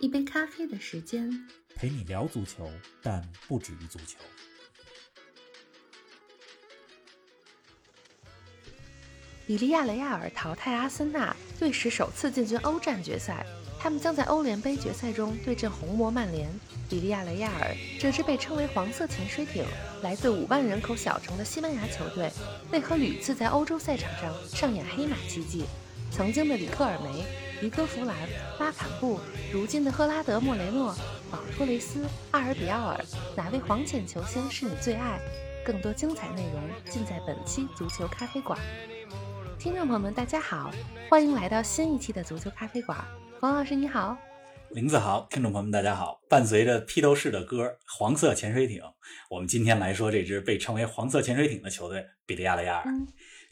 一杯咖啡的时间，陪你聊足球，但不止于足球。比利亚雷亚尔淘汰阿森纳，队史首次进军欧战决赛。他们将在欧联杯决赛中对阵红魔曼联。比利亚雷亚尔这支被称为“黄色潜水艇”、来自五万人口小城的西班牙球队，为何屡次在欧洲赛场上上演黑马奇迹？曾经的里克尔梅、迪科弗兰、拉坎布，如今的赫拉德莫雷诺、保托雷斯、阿尔比奥尔，哪位黄潜球星是你最爱？更多精彩内容尽在本期足球咖啡馆。听众朋友们，大家好，欢迎来到新一期的足球咖啡馆。冯老师你好，林子豪，听众朋友们大家好。伴随着披头士的歌《黄色潜水艇》，我们今天来说这支被称为“黄色潜水艇”的球队——比利亚雷亚尔。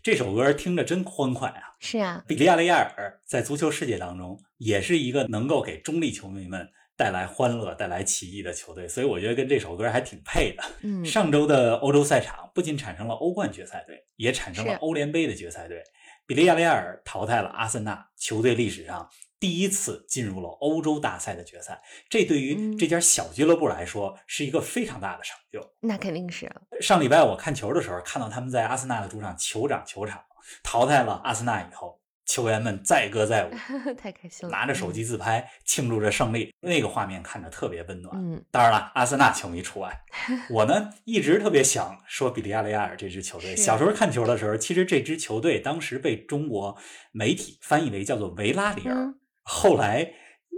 这首歌听着真欢快啊！是啊，比利亚雷亚尔在足球世界当中也是一个能够给中立球迷们带来欢乐、带来奇异的球队，所以我觉得跟这首歌还挺配的。嗯，上周的欧洲赛场不仅产生了欧冠决赛队，也产生了欧联杯的决赛队。比利亚雷亚尔淘汰了阿森纳，球队历史上。第一次进入了欧洲大赛的决赛，这对于这家小俱乐部来说是一个非常大的成就。那肯定是。上礼拜我看球的时候，看到他们在阿森纳的主场酋长球场淘汰了阿森纳以后，球员们载歌载舞，太开心了，拿着手机自拍庆祝着胜利，那个画面看着特别温暖。嗯，当然了，阿森纳球迷除外。我呢一直特别想说比利亚雷亚尔这支球队。小时候看球的时候，其实这支球队当时被中国媒体翻译为叫做维拉里尔。后来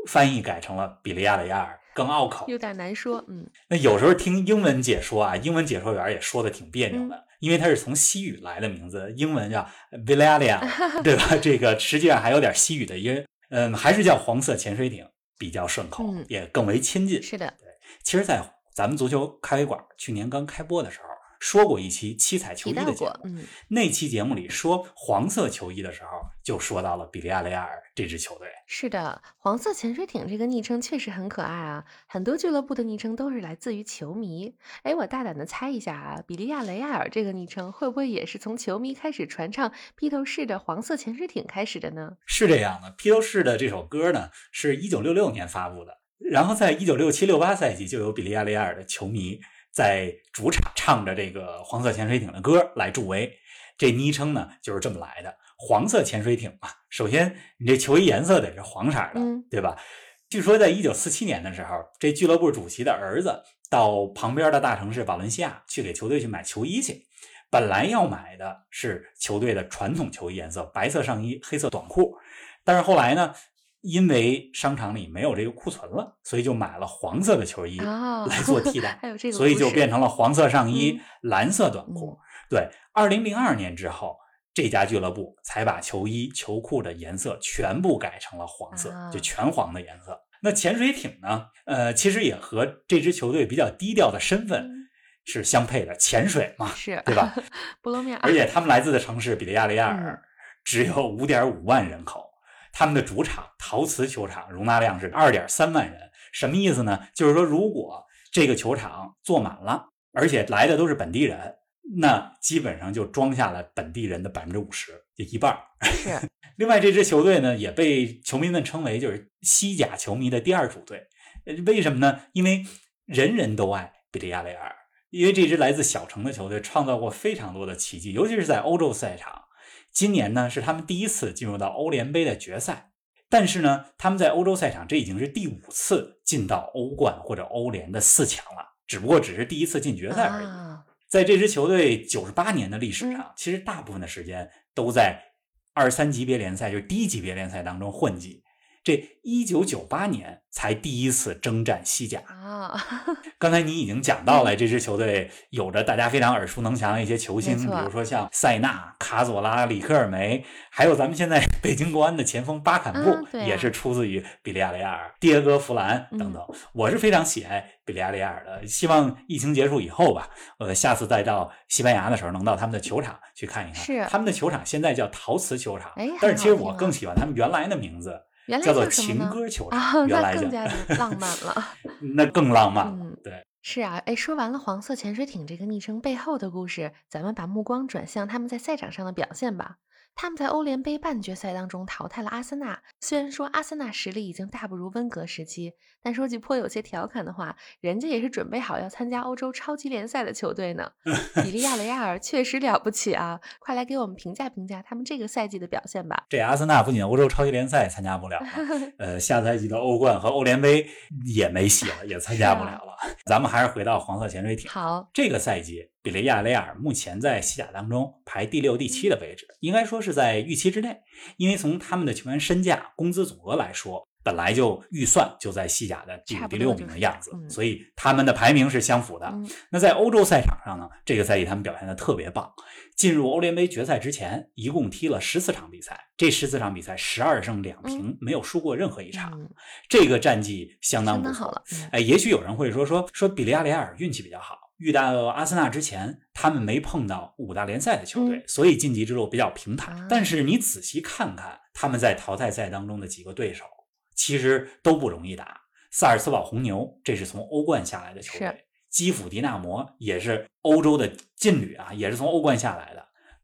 翻译改成了比利亚雷亚尔，更拗口，有点难说。嗯，那有时候听英文解说啊，英文解说员也说的挺别扭的，因为它是从西语来的名字，英文叫 Villalia，对吧？这个实际上还有点西语的音，嗯，还是叫黄色潜水艇比较顺口，也更为亲近。是的，对。其实，在咱们足球咖啡馆去年刚开播的时候。说过一期七彩球衣的节目，嗯，那期节目里说黄色球衣的时候，就说到了比利亚雷亚尔这支球队。是的，黄色潜水艇这个昵称确实很可爱啊，很多俱乐部的昵称都是来自于球迷。哎，我大胆的猜一下啊，比利亚雷亚尔这个昵称会不会也是从球迷开始传唱披头士的黄色潜水艇开始的呢？是这样的，披头士的这首歌呢，是一九六六年发布的，然后在一九六七六八赛季就有比利亚雷亚尔的球迷。在主场唱着这个黄色潜水艇的歌来助威，这昵称呢就是这么来的。黄色潜水艇嘛，首先你这球衣颜色得是黄色的，对吧？据说在一九四七年的时候，这俱乐部主席的儿子到旁边的大城市瓦伦西亚去给球队去买球衣去，本来要买的是球队的传统球衣颜色，白色上衣，黑色短裤，但是后来呢？因为商场里没有这个库存了，所以就买了黄色的球衣 来做替代，所以就变成了黄色上衣、蓝色短裤。对，二零零二年之后，这家俱乐部才把球衣、球裤的颜色全部改成了黄色，就全黄的颜色。那潜水艇呢？呃，其实也和这支球队比较低调的身份是相配的，潜水嘛，是对吧？不露面。而且他们来自的城市比利亚雷亚尔只有五点五万人口。他们的主场陶瓷球场容纳量是二点三万人，什么意思呢？就是说，如果这个球场坐满了，而且来的都是本地人，那基本上就装下了本地人的百分之五十，就一半。是。另外，这支球队呢，也被球迷们称为就是西甲球迷的第二主队。为什么呢？因为人人都爱比利亚雷尔，因为这支来自小城的球队创造过非常多的奇迹，尤其是在欧洲赛场。今年呢是他们第一次进入到欧联杯的决赛，但是呢他们在欧洲赛场这已经是第五次进到欧冠或者欧联的四强了，只不过只是第一次进决赛而已。在这支球队九十八年的历史上，其实大部分的时间都在二三级别联赛，就是低级别联赛当中混迹。这一九九八年才第一次征战西甲。啊，刚才你已经讲到了，这支球队有着大家非常耳熟能详的一些球星，比如说像塞纳、卡佐拉、里克尔梅，还有咱们现在 北京国安的前锋巴坎布，也是出自于比利亚雷亚尔、迭戈·弗兰等等。我是非常喜爱比利亚雷亚尔的，希望疫情结束以后吧，呃，下次再到西班牙的时候，能到他们的球场去看一看。是他们的球场现在叫陶瓷球场，哎但是其实我更喜欢他们原来的名字。原来叫做情叫什么呢歌球场，啊，原来叫那更加的 浪漫了。那更浪漫了。嗯对，是啊，哎，说完了黄色潜水艇这个昵称背后的故事，咱们把目光转向他们在赛场上的表现吧。他们在欧联杯半决赛当中淘汰了阿森纳。虽然说阿森纳实力已经大不如温格时期，但说句颇有些调侃的话，人家也是准备好要参加欧洲超级联赛的球队呢。比利亚雷亚尔确实了不起啊！快来给我们评价评价他们这个赛季的表现吧。这阿森纳不仅欧洲超级联赛参加不了了，呃，下赛季的欧冠和欧联杯也没戏了，也参加不了 了。咱们还是回到黄色潜水艇。好，这个赛季，比利亚雷亚尔目前在西甲当中排第六、第七的位置，应该说是在预期之内。因为从他们的球员身价、工资总额来说，本来就预算就在西甲的第五、第六名的样子，嗯所以他们的排名是相符的。嗯那在欧洲赛场上呢，这个赛季他们表现的特别棒。进入欧联杯决赛之前，一共踢了十四场比赛，这十四场比赛十二胜两平，没有输过任何一场，嗯，这个战绩相当不错。好了。嗯哎，也许有人会说说说比利亚雷亚尔运气比较好，遇到阿森纳之前，他们没碰到五大联赛的球队，所以晋级之路比较平坦。但是你仔细看看他们在淘汰赛当中的几个对手，其实都不容易打。萨尔茨堡红牛，这是从欧冠下来的球队；基辅迪纳摩也是欧洲的劲旅啊，也是从欧冠下来的；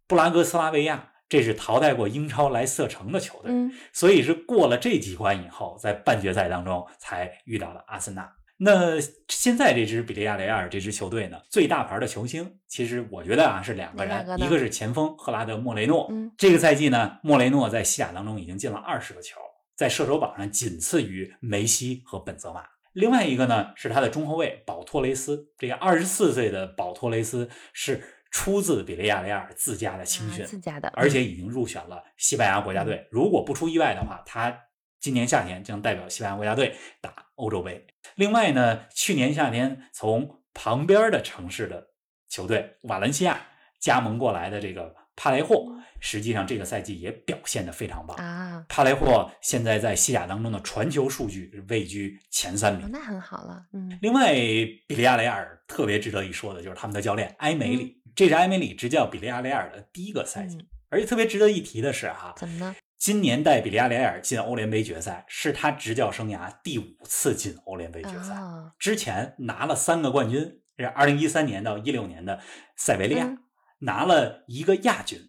布拉格斯拉维亚，这是淘汰过英超莱斯特城的球队。嗯，所以是过了这几关以后，在半决赛当中才遇到了阿森纳。那现在这支比利亚雷亚尔这支球队呢，最大牌的球星，其实我觉得啊是两个人，个一个是前锋赫拉德·莫雷诺。嗯这个赛季呢，莫雷诺在西甲当中已经进了二十个球，在射手榜上仅次于梅西和本泽马。另外一个呢是他的中后卫保托雷斯，这个二十四岁的保托雷斯是出自比利亚雷亚尔自家的青训，啊自家的，而且已经入选了西班牙国家队。如果不出意外的话，他今年夏天将代表西班牙国家队打欧洲杯。另外呢，去年夏天从旁边的城市的球队瓦伦西亚加盟过来的这个帕雷霍，实际上这个赛季也表现得非常棒。啊，帕雷霍现在在西甲当中的传球数据位居前三名。哦那很好了。嗯另外，比利亚雷亚尔特别值得一说的就是他们的教练埃梅里，这是埃梅里执教比利亚雷亚尔的第一个赛季。嗯，而且特别值得一提的是哈、怎么呢？今年带比利亚雷亚尔进欧联杯决赛，是他执教生涯第五次进欧联杯决赛。啊，之前拿了三个冠军，是二零一三年到一六年的塞维利亚，嗯。拿了一个亚军，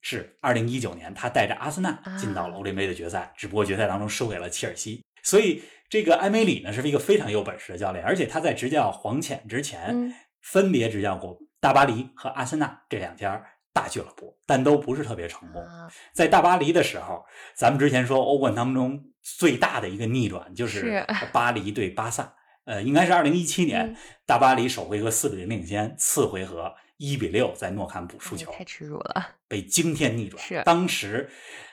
是二零一九年他带着阿森纳啊。进到了欧联杯的决赛，只不过决赛当中输给了切尔西。所以这个埃梅里呢是一个非常有本事的教练，而且他在执教黄潜之前，嗯。分别执教过大巴黎和阿森纳这两家大俱乐部，但都不是特别成功。啊，在大巴黎的时候，咱们之前说欧冠当中最大的一个逆转就是是 巴黎对巴萨，呃，应该是二零一七年嗯，大巴黎首回合四比零领先，次回合一比六在诺坎普输球，哎太耻辱了。被惊天逆转。是当时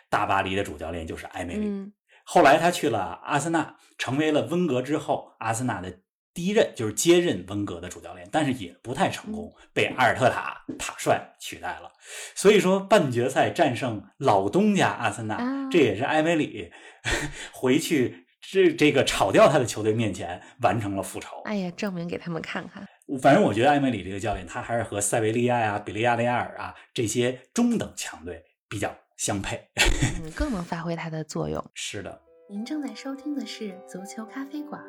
大巴黎的主教练就是埃梅里，嗯后来他去了阿森纳，成为了温格之后阿森纳的第一任，就是接任温格的主教练，但是也不太成功，被阿尔特塔塔帅取代了。所以说，半决赛战胜老东家阿森纳，啊这也是埃梅里 回去这这个炒掉他的球队面前完成了复仇。哎呀，证明给他们看看。反正我觉得埃梅里这个教练，他还是和塞维利亚呀、比利亚雷亚尔啊这些中等强队比较相配。嗯，更能发挥他的作用。是的。您正在收听的是足球咖啡馆，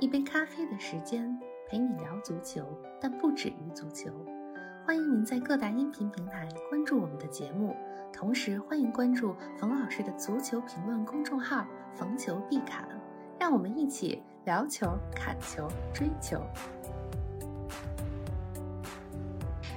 一杯咖啡的时间陪你聊足球，但不止于足球。欢迎您在各大音频平台关注我们的节目，同时欢迎关注冯老师的足球评论公众号“冯球必侃”，让我们一起聊球、砍球、追球。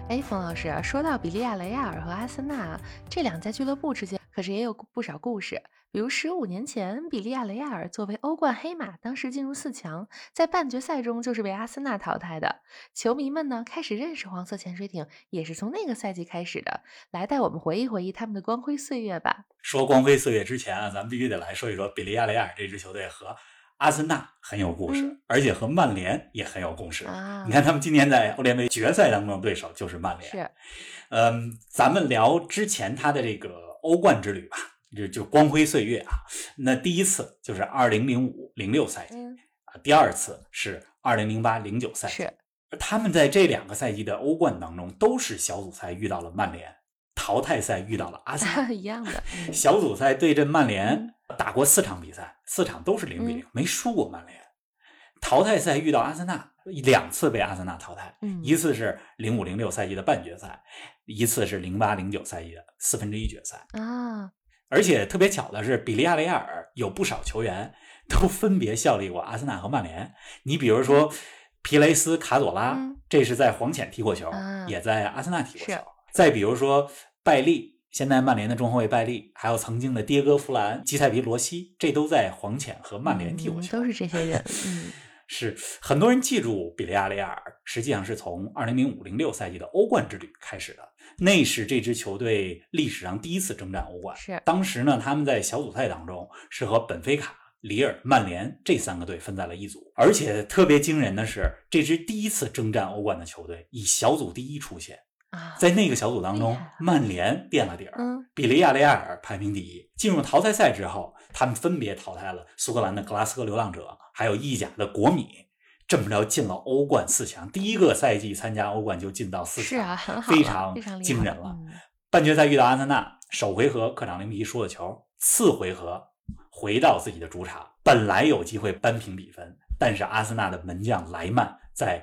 哎，冯老师，说到比利亚雷亚尔和阿森纳这两家俱乐部之间，可是也有不少故事。比比如十五年前，比利亚雷亚尔作为欧冠黑马，当时进入四强，在半决赛中就是被阿森纳淘汰的。球迷们呢，开始认识黄色潜水艇，也是从那个赛季开始的。来，带我们回忆回忆他们的光辉岁月吧。说光辉岁月之前啊，咱们必须得来说一说比利亚雷亚尔这支球队和阿森纳很有故事，嗯而且和曼联也很有故事。啊你看他们今年在欧联杯决赛当中的对手就是曼联。是，嗯，咱们聊之前他的这个欧冠之旅吧，就就光辉岁月啊。那第一次就是二零零五零六赛季第二次是二零零八零九赛季。是，他们在这两个赛季的欧冠当中，都是小组赛遇到了曼联，淘汰赛遇到了阿森纳。一样的。嗯小组赛对阵曼联打过四场比赛，四场都是零比零、嗯没输过曼联。淘汰赛遇到阿森纳，两次被阿森纳淘汰，嗯一次是零五零六赛季的半决赛，一次是零八零九赛季的四分之一决赛。啊，而且特别巧的是，比利亚雷亚尔有不少球员都分别效力过阿森纳和曼联。你比如说皮雷斯卡佐拉，嗯这是在黄潜踢过球，啊也在阿森纳踢过球。再比如说拜利，现在曼联的中后卫拜利，还有曾经的迭戈弗兰、基塞皮罗西，这都在黄潜和曼联踢过球。嗯都是这些人。嗯，是很多人记住比利亚雷亚尔，实际上是从2005-06赛季的欧冠之旅开始的。那是这支球队历史上第一次征战欧冠。是当时呢，他们在小组赛当中是和本菲卡、里尔、曼联这三个队分在了一组。而且特别惊人的是，这支第一次征战欧冠的球队以小组第一出现，啊，在那个小组当中曼联垫了底儿。嗯比利亚雷亚尔排名第一。进入淘汰赛之后，他们分别淘汰了苏格兰的格拉斯哥流浪者，还有意甲的国米。这么着进了欧冠四强，第一个赛季参加欧冠就进到四强，是啊，很好，非常惊人了。嗯半决赛遇到阿森纳，首回合客场零比一输了球，次回合回到自己的主场，本来有机会扳平比分，但是阿森纳的门将莱曼在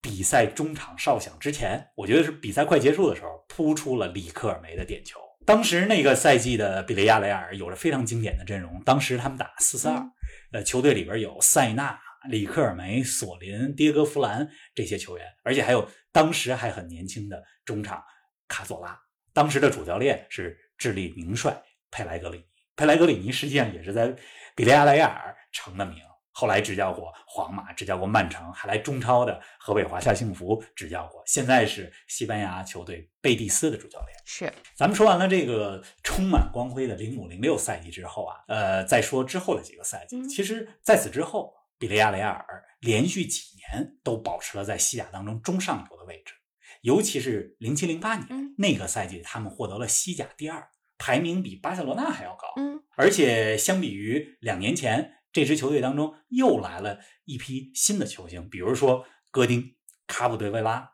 比赛中场哨响之前，我觉得是比赛快结束的时候，扑出了里克尔梅的点球。当时那个赛季的比利亚雷亚尔有着非常经典的阵容，当时他们打四四二嗯，呃，球队里边有塞纳、里克尔梅、索林、迭戈弗兰这些球员，而且还有当时还很年轻的中场卡佐拉。当时的主教练是智利名帅佩莱格里尼，佩莱格里尼实际上也是在比利亚雷亚尔成的名，后来执教过皇马，执教过曼城，还来中超的河北华夏幸福执教过，现在是西班牙球队贝蒂斯的主教练。是咱们说完了这个充满光辉的零五零六赛季之后啊，呃，再说之后的几个赛季。嗯其实在此之后，比利亚雷亚尔连续几年都保持了在西甲当中中上游的位置，尤其是零七零八年、嗯那个赛季，他们获得了西甲第二，排名比巴塞罗那还要高。嗯而且相比于两年前，这支球队当中又来了一批新的球星，比如说戈丁、卡普德维拉、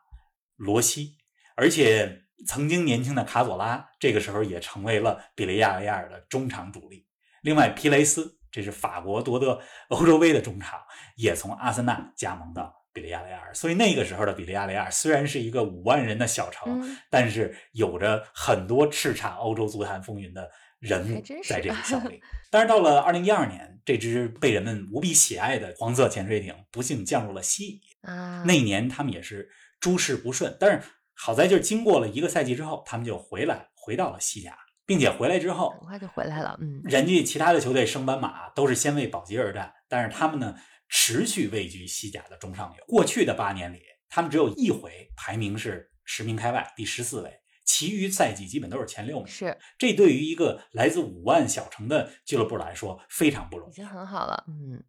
罗西，而且曾经年轻的卡佐拉，这个时候也成为了比利亚雷亚尔的中场主力。另外，皮雷斯，这是法国夺得欧洲杯的中场，也从阿森纳加盟到比利亚雷亚尔。所以那个时候的比利亚雷亚尔虽然是一个五万人的小城，嗯，但是有着很多叱咤欧洲足坛风云的人在这里效力。但是到了二零一二年，这支被人们无比喜爱的黄色潜水艇不幸降入了西乙。啊，那一年他们也是诸事不顺，但是好在就是经过了一个赛季之后，他们就回来回到了西甲，并且回来之后很，快就回来了。嗯，人家其他的球队升班马都是先为保级而战，但是他们呢持续位居西甲的中上游。过去的八年里，他们只有一回排名是十名开外，第十四位，其余赛季基本都是前六名。是这对于一个来自五万小城的俱乐部来说非常不容易。已经很好了。嗯，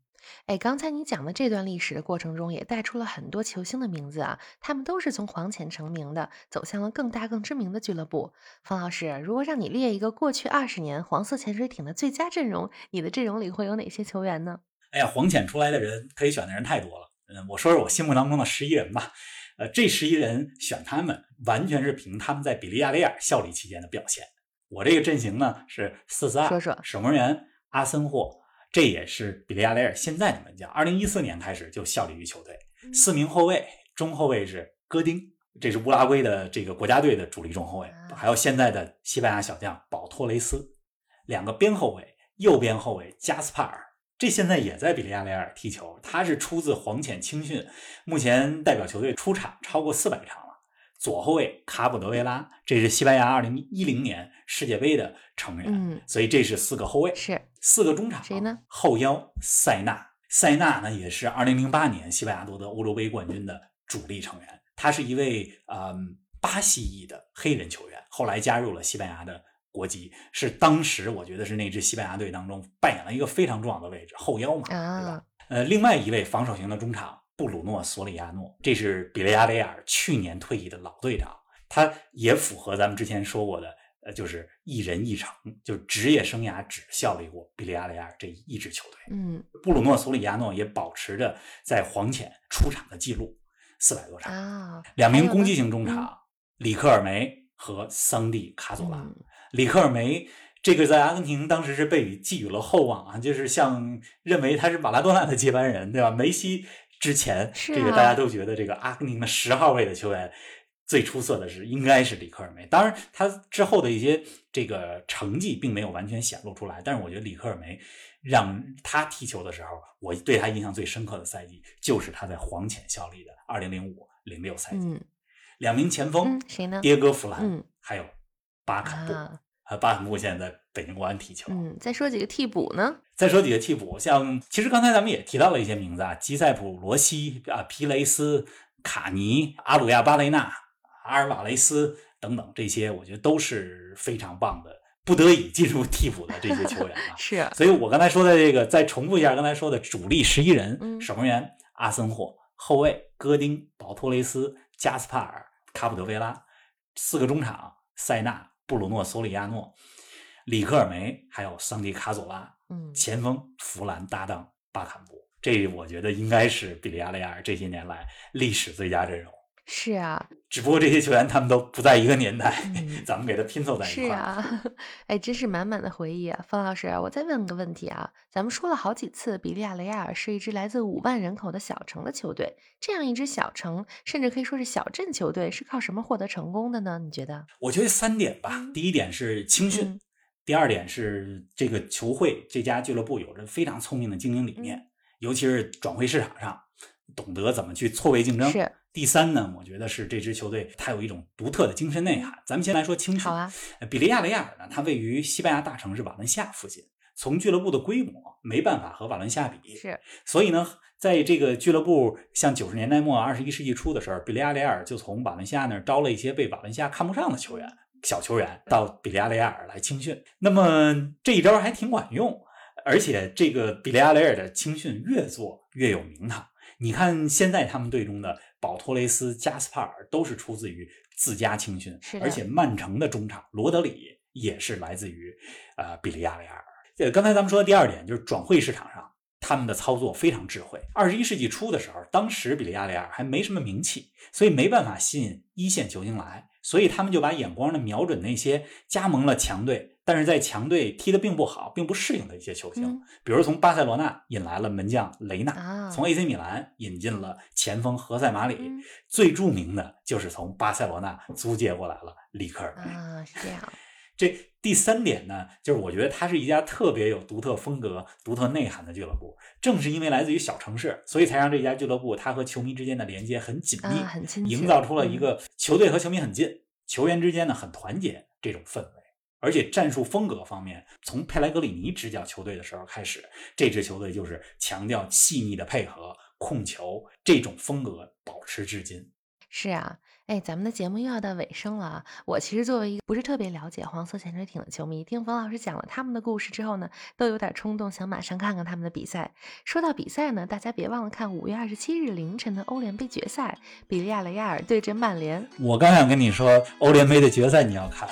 哎，刚才你讲的这段历史的过程中，也带出了很多球星的名字啊，他们都是从黄潜成名的，走向了更大更知名的俱乐部。方老师，如果让你列一个过去二十年黄色潜水艇的最佳阵容，你的阵容里会有哪些球员呢？哎呀，黄潜出来的人可以选的人太多了。嗯，我说说我心目当中的十一人吧。呃，这十一人选他们，完全是凭他们在比利亚雷亚尔效力期间的表现。我这个阵型呢是四四二，守门员阿森霍，这也是比利亚雷尔现在的门将，二零一四年开始就效力于球队。嗯四名后卫，中后卫是戈丁，这是乌拉圭的这个国家队的主力中后卫，啊还有现在的西班牙小将保托雷斯。两个边后卫，右边后卫加斯帕尔，这现在也在比利亚雷亚尔踢球，他是出自黄潜青训，目前代表球队出场超过四百场了。左后卫卡普德维拉，这是西班牙二零一零年世界杯的成员，嗯，所以这是四个后卫，是四个中场，谁呢？后腰塞纳，塞纳呢也是二零零八年西班牙夺得欧洲杯冠军的主力成员，他是一位嗯巴西裔的黑人球员，后来加入了西班牙的国籍，是当时我觉得是那支西班牙队当中扮演了一个非常重要的位置，后腰嘛，对吧啊？，呃，另外一位防守型的中场布鲁诺·索里亚诺，这是比利亚雷亚尔去年退役的老队长，他也符合咱们之前说过的，呃，就是一人一城，就是职业生涯只效力过比利亚雷亚尔这一支球队。嗯布鲁诺·索里亚诺也保持着在黄潜出场的记录，四百多场。啊，两名攻击型中场，里克尔梅和桑蒂卡佐拉。嗯里克尔梅这个在阿根廷当时是被寄予了厚望啊，就是像认为他是马拉多纳的接班人，对吧？梅西之前，是这个啊大家都觉得这个阿根廷的十号位的球员最出色的是应该是里克尔梅。当然，他之后的一些这个成绩并没有完全显露出来，但是我觉得里克尔梅让他踢球的时候，我对他印象最深刻的赛季就是他在黄潜效力的二零零五零六赛季。嗯两名前锋嗯，谁呢？迭戈·弗兰，嗯还有巴坎布。啊，啊，巴坎布现在在北京国安踢球。嗯，再说几个替补呢？再说几个替补，像其实刚才咱们也提到了一些名字啊，基塞普·罗西啊、皮雷斯、卡尼、阿鲁亚·巴雷纳、阿尔瓦雷斯等等，这些我觉得都是非常棒的，不得已进入替补的这些球员啊。是所以我刚才说的这个，再重复一下刚才说的主力十一人：嗯守门员阿森霍，后卫戈丁、保托雷斯、加斯帕尔、卡普德维拉，四个中场塞纳、布鲁诺·索里亚诺、里克尔梅，还有桑迪卡佐拉，嗯前锋弗兰搭档巴坎布。这我觉得应该是比利亚雷亚尔这些年来历史最佳阵容。是啊，只不过这些球员他们都不在一个年代，嗯咱们给他拼凑在一是块儿。是啊，哎，真是满满的回忆啊！方老师，我再问个问题啊，咱们说了好几次，比利亚雷亚尔是一支来自五万人口的小城的球队，这样一支小城，甚至可以说是小镇球队，是靠什么获得成功的呢？你觉得？我觉得三点吧，嗯第一点是青训，嗯第二点是这个球会这家俱乐部有着非常聪明的经营理念，嗯尤其是转会市场上懂得怎么去错位竞争。是第三呢，我觉得是这支球队它有一种独特的精神内涵。咱们先来说青训，好啊，呃比利亚雷亚尔呢，它位于西班牙大城市瓦伦西亚附近，从俱乐部的规模没办法和瓦伦西亚比，是所以呢，在这个俱乐部像九十年代末、二十一世纪初的时候，比利亚雷亚尔就从瓦伦西亚那儿招了一些被瓦伦西亚看不上的球员、小球员到比利亚雷亚尔来青训。那么这一招还挺管用，而且这个比利亚雷尔的青训越做越有名堂。你看现在他们队中的保托雷斯、加斯帕尔都是出自于自家青训而且曼城的中场罗德里也是来自于呃比利亚雷亚尔。呃，刚才咱们说的第二点就是转会市场上，他们的操作非常智慧。二十一世纪初的时候，当时比利亚雷亚尔还没什么名气，所以没办法吸引一线球星来，所以他们就把眼光呢瞄准那些加盟了强队，但是在强队踢得并不好、并不适应的一些球星，嗯比如从巴塞罗那引来了门将雷纳，啊，从 AC 米兰引进了前锋何塞马里，嗯最著名的就是从巴塞罗那租借过来了里克尔梅。啊，是这样，这第三点呢，就是我觉得它是一家特别有独特风格、独特内涵的俱乐部。正是因为来自于小城市，所以才让这家俱乐部它和球迷之间的连接很紧密，啊，很营造出了一嗯个球队和球迷很近，球员之间呢很团结这种氛围。而且战术风格方面，从佩莱格里尼执教球队的时候开始，这支球队就是强调细腻的配合、控球这种风格，保持至今。是啊，哎，咱们的节目又要到尾声了啊。我其实作为一个不是特别了解黄色潜水艇的球迷，听冯老师讲了他们的故事之后呢，都有点冲动，想马上看看他们的比赛。说到比赛呢，大家别忘了看五月二十七日凌晨的欧联杯决赛，比利亚雷亚尔对阵曼联。我刚想跟你说，欧联杯的决赛你要看。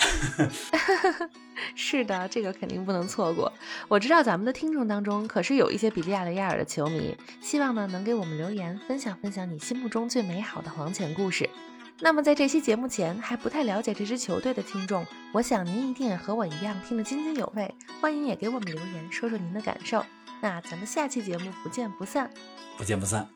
是的，这个肯定不能错过。我知道咱们的听众当中可是有一些比利亚雷亚尔的球迷，希望呢能给我们留言，分享分享你心目中最美好的黄潜故事。那么在这期节目前还不太了解这支球队的听众，我想您一定也和我一样听得津津有味，欢迎也给我们留言，说说您的感受。那咱们下期节目不见不散。不见不散。